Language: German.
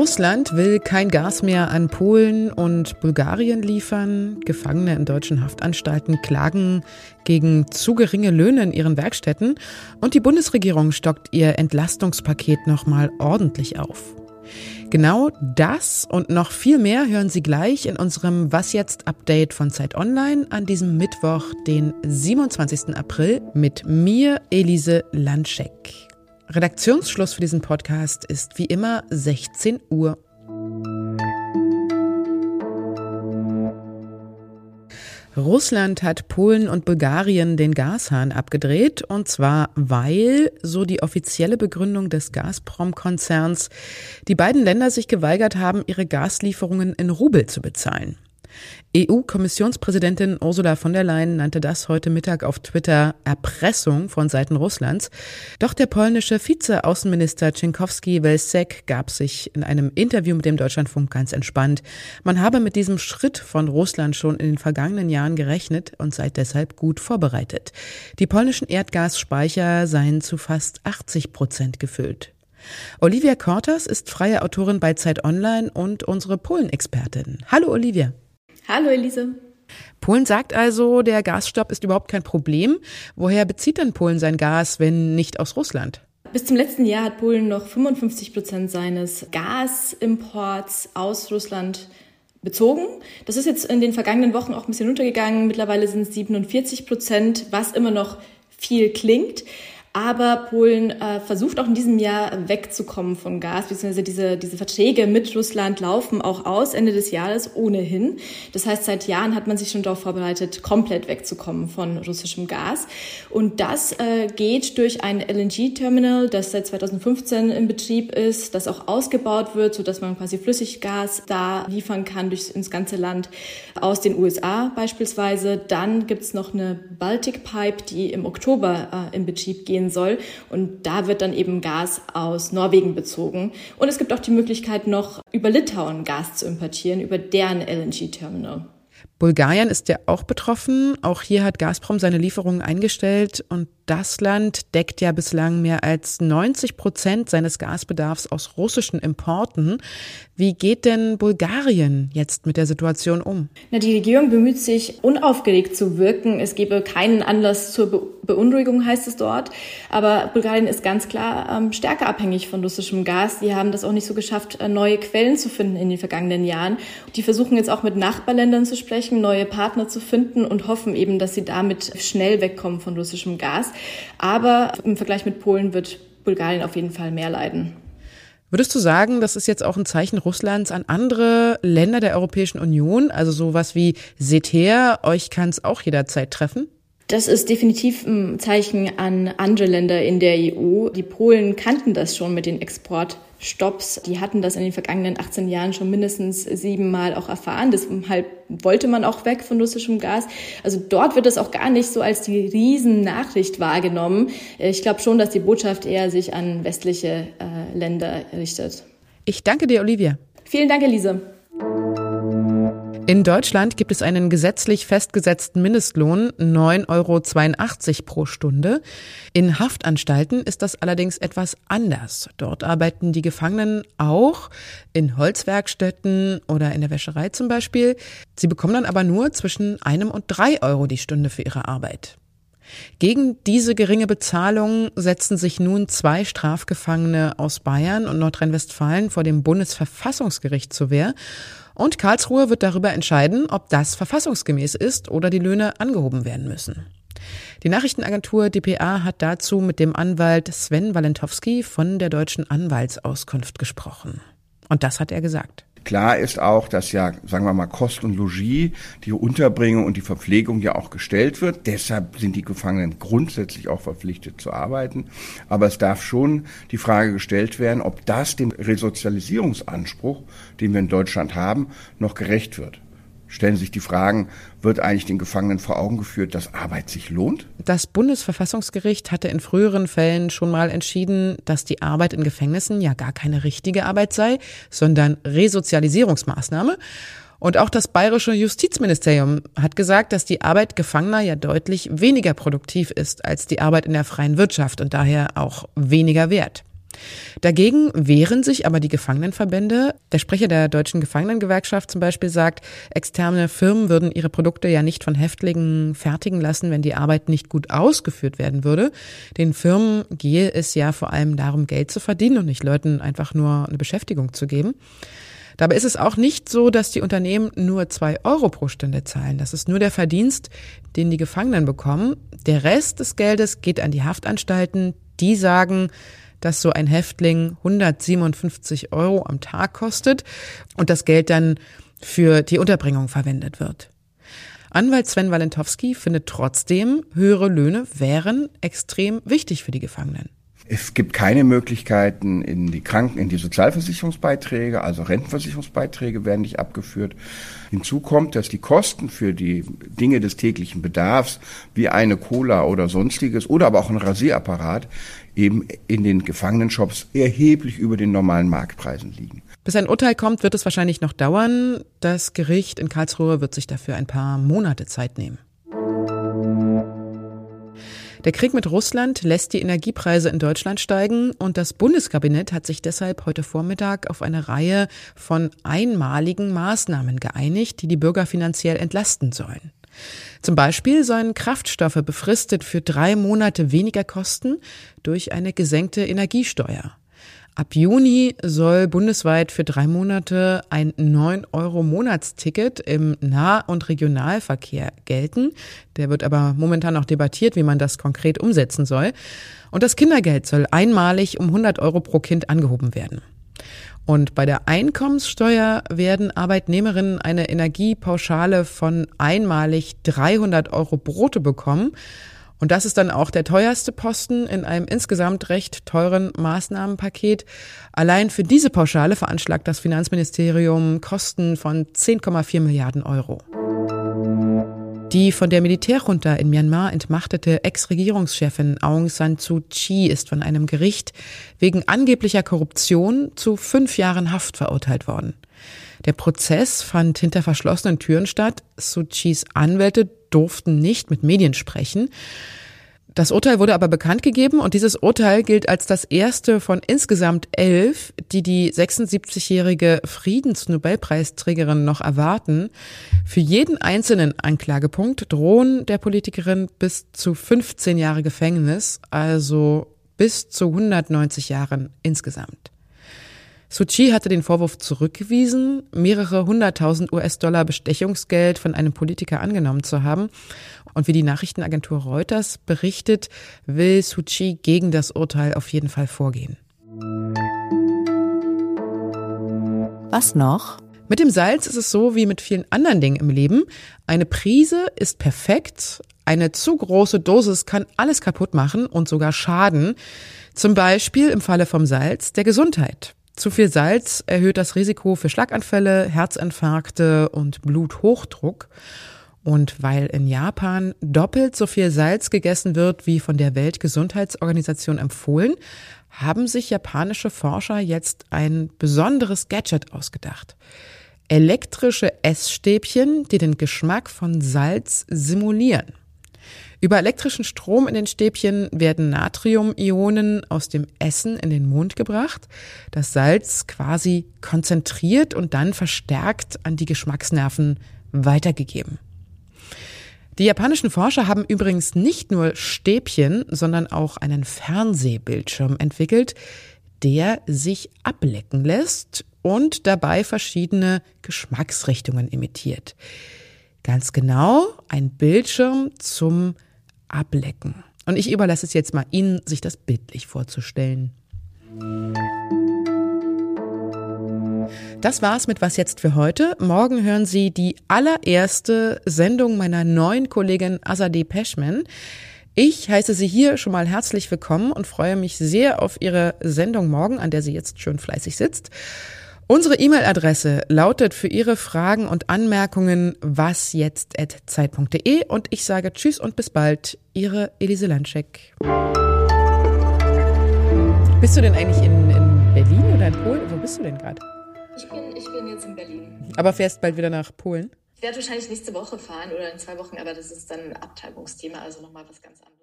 Russland will kein Gas mehr an Polen und Bulgarien liefern. Gefangene in deutschen Haftanstalten klagen gegen zu geringe Löhne in ihren Werkstätten. Und die Bundesregierung stockt ihr Entlastungspaket nochmal ordentlich auf. Genau das und noch viel mehr hören Sie gleich in unserem Was jetzt Update von Zeit Online an diesem Mittwoch, den 27. April mit mir, Elise Landscheck. Redaktionsschluss für diesen Podcast ist wie immer 16 Uhr. Russland hat Polen und Bulgarien den Gashahn abgedreht, und zwar weil, so die offizielle Begründung des Gazprom-Konzerns, die beiden Länder sich geweigert haben, ihre Gaslieferungen in Rubel zu bezahlen. EU-Kommissionspräsidentin Ursula von der Leyen nannte das heute Mittag auf Twitter Erpressung von Seiten Russlands. Doch der polnische Vize-Außenminister Cienkowski-Welczek gab sich in einem Interview mit dem Deutschlandfunk ganz entspannt. Man habe mit diesem Schritt von Russland schon in den vergangenen Jahren gerechnet und sei deshalb gut vorbereitet. Die polnischen Erdgasspeicher seien zu fast 80 Prozent gefüllt. Olivia Kortas ist freie Autorin bei Zeit Online und unsere Polen-Expertin. Hallo Olivia. Hallo Elise. Polen sagt also, der Gasstopp ist überhaupt kein Problem. Woher bezieht denn Polen sein Gas, wenn nicht aus Russland? Bis zum letzten Jahr hat Polen noch 55 Prozent seines Gasimports aus Russland bezogen. Das ist jetzt in den vergangenen Wochen auch ein bisschen runtergegangen. Mittlerweile sind es 47 Prozent, was immer noch viel klingt. Aber Polen äh, versucht auch in diesem Jahr wegzukommen von Gas, beziehungsweise diese, diese Verträge mit Russland laufen auch aus Ende des Jahres ohnehin. Das heißt, seit Jahren hat man sich schon darauf vorbereitet, komplett wegzukommen von russischem Gas. Und das äh, geht durch ein LNG-Terminal, das seit 2015 in Betrieb ist, das auch ausgebaut wird, sodass man quasi Flüssiggas da liefern kann durch ins ganze Land aus den USA beispielsweise. Dann gibt's noch eine Baltic Pipe, die im Oktober äh, in Betrieb geht gehen soll. Und da wird dann eben Gas aus Norwegen bezogen. Und es gibt auch die Möglichkeit, noch über Litauen Gas zu importieren, über deren LNG-Terminal. Bulgarien ist ja auch betroffen. Auch hier hat Gazprom seine Lieferungen eingestellt und das Land deckt ja bislang mehr als 90 Prozent seines Gasbedarfs aus russischen Importen. Wie geht denn Bulgarien jetzt mit der Situation um? Na, die Regierung bemüht sich, unaufgeregt zu wirken. Es gebe keinen Anlass zur Be Beunruhigung, heißt es dort. Aber Bulgarien ist ganz klar ähm, stärker abhängig von russischem Gas. Die haben das auch nicht so geschafft, äh, neue Quellen zu finden in den vergangenen Jahren. Die versuchen jetzt auch mit Nachbarländern zu sprechen, neue Partner zu finden und hoffen eben, dass sie damit schnell wegkommen von russischem Gas. Aber im Vergleich mit Polen wird Bulgarien auf jeden Fall mehr leiden. Würdest du sagen, das ist jetzt auch ein Zeichen Russlands an andere Länder der Europäischen Union? Also sowas wie seht her, euch kann es auch jederzeit treffen? Das ist definitiv ein Zeichen an andere Länder in der EU. Die Polen kannten das schon mit den Exportstopps. Die hatten das in den vergangenen 18 Jahren schon mindestens siebenmal auch erfahren. Deshalb wollte man auch weg von russischem Gas. Also dort wird es auch gar nicht so als die Riesennachricht wahrgenommen. Ich glaube schon, dass die Botschaft eher sich an westliche äh, Länder richtet. Ich danke dir, Olivia. Vielen Dank, Elise. In Deutschland gibt es einen gesetzlich festgesetzten Mindestlohn 9,82 Euro pro Stunde. In Haftanstalten ist das allerdings etwas anders. Dort arbeiten die Gefangenen auch in Holzwerkstätten oder in der Wäscherei zum Beispiel. Sie bekommen dann aber nur zwischen einem und drei Euro die Stunde für ihre Arbeit. Gegen diese geringe Bezahlung setzen sich nun zwei Strafgefangene aus Bayern und Nordrhein-Westfalen vor dem Bundesverfassungsgericht zur Wehr und Karlsruhe wird darüber entscheiden, ob das verfassungsgemäß ist oder die Löhne angehoben werden müssen. Die Nachrichtenagentur dpa hat dazu mit dem Anwalt Sven Walentowski von der Deutschen Anwaltsauskunft gesprochen. Und das hat er gesagt. Klar ist auch, dass ja, sagen wir mal, Kost und Logis, die Unterbringung und die Verpflegung ja auch gestellt wird. Deshalb sind die Gefangenen grundsätzlich auch verpflichtet zu arbeiten. Aber es darf schon die Frage gestellt werden, ob das dem Resozialisierungsanspruch, den wir in Deutschland haben, noch gerecht wird stellen sich die Fragen, wird eigentlich den Gefangenen vor Augen geführt, dass Arbeit sich lohnt? Das Bundesverfassungsgericht hatte in früheren Fällen schon mal entschieden, dass die Arbeit in Gefängnissen ja gar keine richtige Arbeit sei, sondern Resozialisierungsmaßnahme. Und auch das bayerische Justizministerium hat gesagt, dass die Arbeit Gefangener ja deutlich weniger produktiv ist als die Arbeit in der freien Wirtschaft und daher auch weniger wert. Dagegen wehren sich aber die Gefangenenverbände. Der Sprecher der Deutschen Gefangenengewerkschaft zum Beispiel sagt, externe Firmen würden ihre Produkte ja nicht von Häftlingen fertigen lassen, wenn die Arbeit nicht gut ausgeführt werden würde. Den Firmen gehe es ja vor allem darum, Geld zu verdienen und nicht Leuten einfach nur eine Beschäftigung zu geben. Dabei ist es auch nicht so, dass die Unternehmen nur zwei Euro pro Stunde zahlen. Das ist nur der Verdienst, den die Gefangenen bekommen. Der Rest des Geldes geht an die Haftanstalten. Die sagen, dass so ein Häftling 157 Euro am Tag kostet und das Geld dann für die Unterbringung verwendet wird. Anwalt Sven Walentowski findet trotzdem, höhere Löhne wären extrem wichtig für die Gefangenen. Es gibt keine Möglichkeiten in die Kranken, in die Sozialversicherungsbeiträge, also Rentenversicherungsbeiträge werden nicht abgeführt. Hinzu kommt, dass die Kosten für die Dinge des täglichen Bedarfs, wie eine Cola oder sonstiges, oder aber auch ein Rasierapparat, eben in den Gefangenenshops erheblich über den normalen Marktpreisen liegen. Bis ein Urteil kommt, wird es wahrscheinlich noch dauern. Das Gericht in Karlsruhe wird sich dafür ein paar Monate Zeit nehmen. Der Krieg mit Russland lässt die Energiepreise in Deutschland steigen und das Bundeskabinett hat sich deshalb heute Vormittag auf eine Reihe von einmaligen Maßnahmen geeinigt, die die Bürger finanziell entlasten sollen. Zum Beispiel sollen Kraftstoffe befristet für drei Monate weniger kosten durch eine gesenkte Energiesteuer. Ab Juni soll bundesweit für drei Monate ein 9-Euro-Monatsticket im Nah- und Regionalverkehr gelten. Der wird aber momentan noch debattiert, wie man das konkret umsetzen soll. Und das Kindergeld soll einmalig um 100 Euro pro Kind angehoben werden. Und bei der Einkommenssteuer werden Arbeitnehmerinnen eine Energiepauschale von einmalig 300 Euro brutto bekommen. Und das ist dann auch der teuerste Posten in einem insgesamt recht teuren Maßnahmenpaket. Allein für diese Pauschale veranschlagt das Finanzministerium Kosten von 10,4 Milliarden Euro. Die von der Militärjunta in Myanmar entmachtete Ex-Regierungschefin Aung San Suu Kyi ist von einem Gericht wegen angeblicher Korruption zu fünf Jahren Haft verurteilt worden. Der Prozess fand hinter verschlossenen Türen statt. Suu Kyis Anwälte durften nicht mit Medien sprechen. Das Urteil wurde aber bekannt gegeben und dieses Urteil gilt als das erste von insgesamt elf, die die 76-jährige Friedensnobelpreisträgerin noch erwarten. Für jeden einzelnen Anklagepunkt drohen der Politikerin bis zu 15 Jahre Gefängnis, also bis zu 190 Jahren insgesamt. Suu Kyi hatte den Vorwurf zurückgewiesen, mehrere hunderttausend US-Dollar Bestechungsgeld von einem Politiker angenommen zu haben. Und wie die Nachrichtenagentur Reuters berichtet, will Suu Kyi gegen das Urteil auf jeden Fall vorgehen. Was noch? Mit dem Salz ist es so wie mit vielen anderen Dingen im Leben. Eine Prise ist perfekt. Eine zu große Dosis kann alles kaputt machen und sogar schaden. Zum Beispiel im Falle vom Salz der Gesundheit. Zu viel Salz erhöht das Risiko für Schlaganfälle, Herzinfarkte und Bluthochdruck. Und weil in Japan doppelt so viel Salz gegessen wird, wie von der Weltgesundheitsorganisation empfohlen, haben sich japanische Forscher jetzt ein besonderes Gadget ausgedacht. Elektrische Essstäbchen, die den Geschmack von Salz simulieren. Über elektrischen Strom in den Stäbchen werden Natriumionen aus dem Essen in den Mund gebracht, das Salz quasi konzentriert und dann verstärkt an die Geschmacksnerven weitergegeben. Die japanischen Forscher haben übrigens nicht nur Stäbchen, sondern auch einen Fernsehbildschirm entwickelt, der sich ablecken lässt und dabei verschiedene Geschmacksrichtungen imitiert. Ganz genau ein Bildschirm zum ablecken. Und ich überlasse es jetzt mal Ihnen, sich das bildlich vorzustellen. Das war's mit Was jetzt für heute. Morgen hören Sie die allererste Sendung meiner neuen Kollegin Azadeh Peschman. Ich heiße Sie hier schon mal herzlich willkommen und freue mich sehr auf Ihre Sendung morgen, an der sie jetzt schön fleißig sitzt. Unsere E-Mail-Adresse lautet für Ihre Fragen und Anmerkungen wasjetzt.zeit.de und ich sage Tschüss und bis bald. Ihre Elise Landschek. Bist du denn eigentlich in, in Berlin oder in Polen? Wo bist du denn gerade? Ich bin, ich bin jetzt in Berlin. Aber fährst bald wieder nach Polen? Ich werde wahrscheinlich nächste Woche fahren oder in zwei Wochen, aber das ist dann ein Abtreibungsthema, also nochmal was ganz anderes.